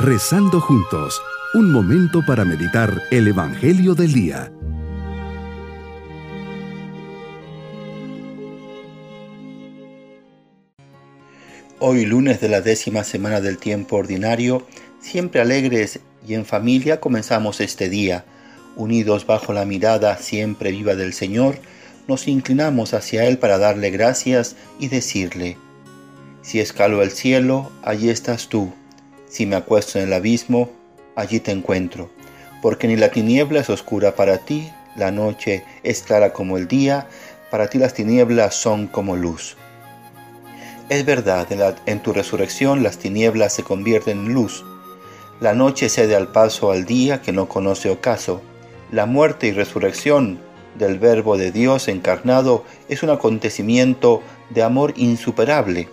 Rezando juntos, un momento para meditar el Evangelio del Día. Hoy lunes de la décima semana del tiempo ordinario, siempre alegres y en familia comenzamos este día. Unidos bajo la mirada siempre viva del Señor, nos inclinamos hacia Él para darle gracias y decirle, si escalo el cielo, allí estás tú. Si me acuesto en el abismo, allí te encuentro. Porque ni la tiniebla es oscura para ti, la noche es clara como el día, para ti las tinieblas son como luz. Es verdad, en, tu resurrección las tinieblas se convierten en luz. La noche cede al paso al día que no conoce ocaso. La muerte y resurrección del Verbo de Dios encarnado es un acontecimiento de amor insuperable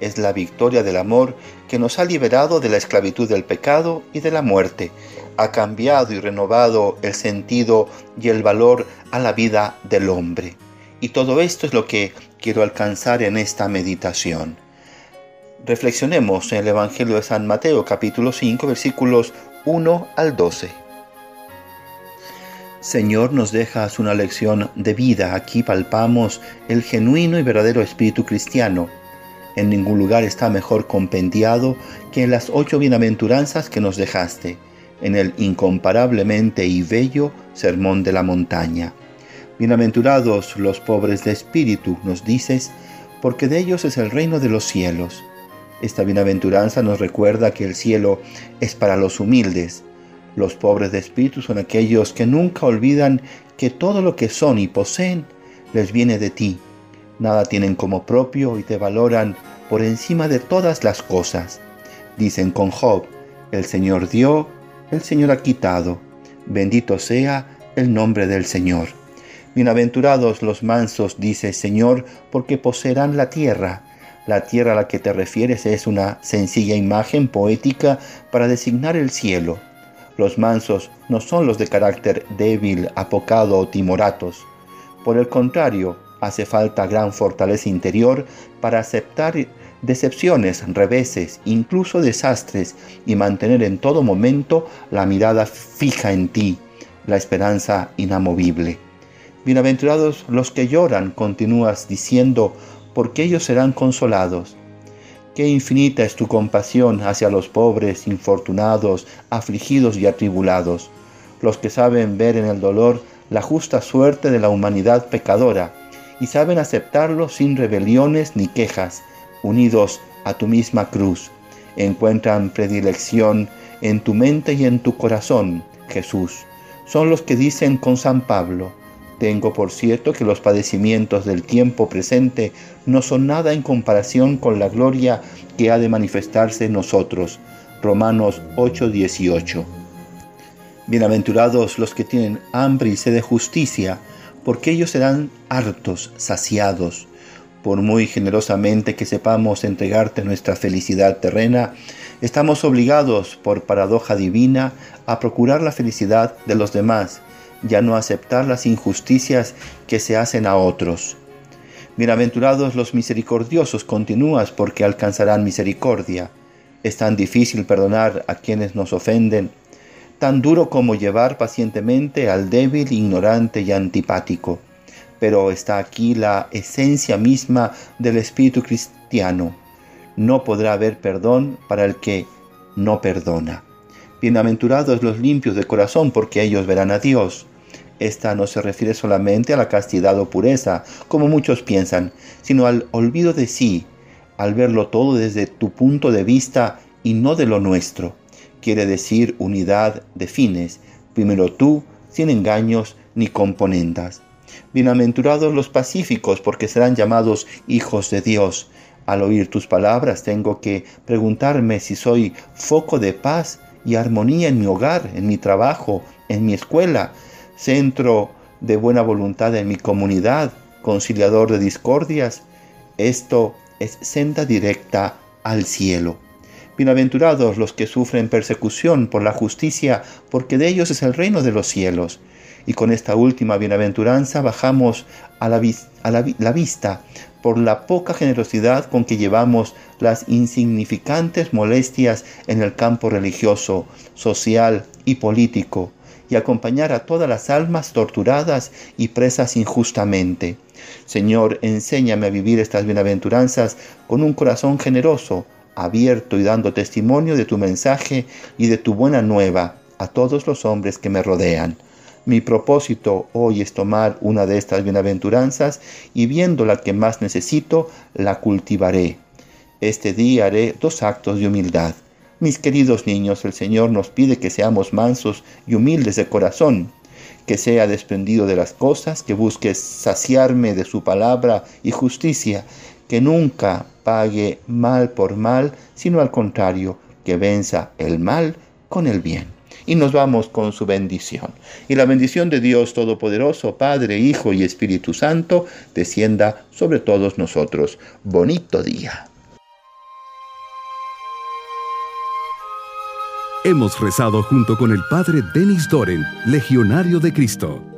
es la victoria del amor que nos ha liberado de la esclavitud del pecado y de la muerte, ha cambiado y renovado el sentido y el valor a la vida del hombre. Y todo esto es lo que quiero alcanzar en esta meditación. Reflexionemos en el Evangelio de San Mateo capítulo 5 versículos 1 al 12. Señor nos dejas una lección de vida. Aquí palpamos el genuino y verdadero espíritu cristiano en ningún lugar está mejor compendiado que en las ocho bienaventuranzas que nos dejaste, en el incomparablemente y bello Sermón de la Montaña. Bienaventurados los pobres de espíritu, nos dices, porque de ellos es el reino de los cielos. Esta bienaventuranza nos recuerda que el cielo es para los humildes. Los pobres de espíritu son aquellos que nunca olvidan que todo lo que son y poseen les viene de ti nada tienen como propio y te valoran por encima de todas las cosas. Dicen con Job, el Señor dio, el Señor ha quitado, bendito sea el nombre del Señor. Bienaventurados los mansos, dice Señor, porque poseerán la tierra. La tierra a la que te refieres es una sencilla imagen poética para designar el cielo. Los mansos no son los de carácter débil, apocado o timoratos. Por el contrario, Hace falta gran fortaleza interior para aceptar decepciones, reveses, incluso desastres y mantener en todo momento la mirada fija en ti, la esperanza inamovible. Bienaventurados los que lloran, continúas diciendo, porque ellos serán consolados. Qué infinita es tu compasión hacia los pobres, infortunados, afligidos y atribulados, los que saben ver en el dolor la justa suerte de la humanidad pecadora, y saben aceptarlo sin rebeliones ni quejas, unidos a tu misma cruz. Encuentran predilección en tu mente y en tu corazón, Jesús. Son los que dicen con San Pablo, tengo por cierto que los padecimientos del tiempo presente no son nada en comparación con la gloria que ha de manifestarse en nosotros. Romanos 8:18. Bienaventurados los que tienen hambre y sed de justicia, porque ellos serán hartos, saciados. Por muy generosamente que sepamos entregarte nuestra felicidad terrena, estamos obligados, por paradoja divina, a procurar la felicidad de los demás, ya no aceptar las injusticias que se hacen a otros. Bienaventurados los misericordiosos, continúas porque alcanzarán misericordia. Es tan difícil perdonar a quienes nos ofenden, tan duro como llevar pacientemente al débil, ignorante y antipático. Pero está aquí la esencia misma del espíritu cristiano. No podrá haber perdón para el que no perdona. Bienaventurados los limpios de corazón, porque ellos verán a Dios. Esta no se refiere solamente a la castidad o pureza, como muchos piensan, sino al olvido de sí, al verlo todo desde tu punto de vista y no de lo nuestro quiere decir unidad de fines, primero tú, sin engaños ni componendas. Bienaventurados los pacíficos, porque serán llamados hijos de Dios. Al oír tus palabras tengo que preguntarme si soy foco de paz y armonía en mi hogar, en mi trabajo, en mi escuela, centro de buena voluntad en mi comunidad, conciliador de discordias. Esto es senda directa al cielo. Bienaventurados los que sufren persecución por la justicia, porque de ellos es el reino de los cielos. Y con esta última bienaventuranza bajamos a la, la vista por la poca generosidad con que llevamos las insignificantes molestias en el campo religioso, social y político, y acompañar a todas las almas torturadas y presas injustamente. Señor, enséñame a vivir estas bienaventuranzas con un corazón generoso, abierto y dando testimonio de tu mensaje y de tu buena nueva a todos los hombres que me rodean. Mi propósito hoy es tomar una de estas bienaventuranzas y viendo la que más necesito, la cultivaré. Este día haré dos actos de humildad. Mis queridos niños, el Señor nos pide que seamos mansos y humildes de corazón, que sea desprendido de las cosas, que busque saciarme de su palabra y justicia, que nunca pague mal por mal, sino al contrario, que venza el mal con el bien. Y nos vamos con su bendición. Y la bendición de Dios Todopoderoso, Padre, Hijo y Espíritu Santo, descienda sobre todos nosotros. Bonito día. Hemos rezado junto con el Padre Denis Doren, Legionario de Cristo.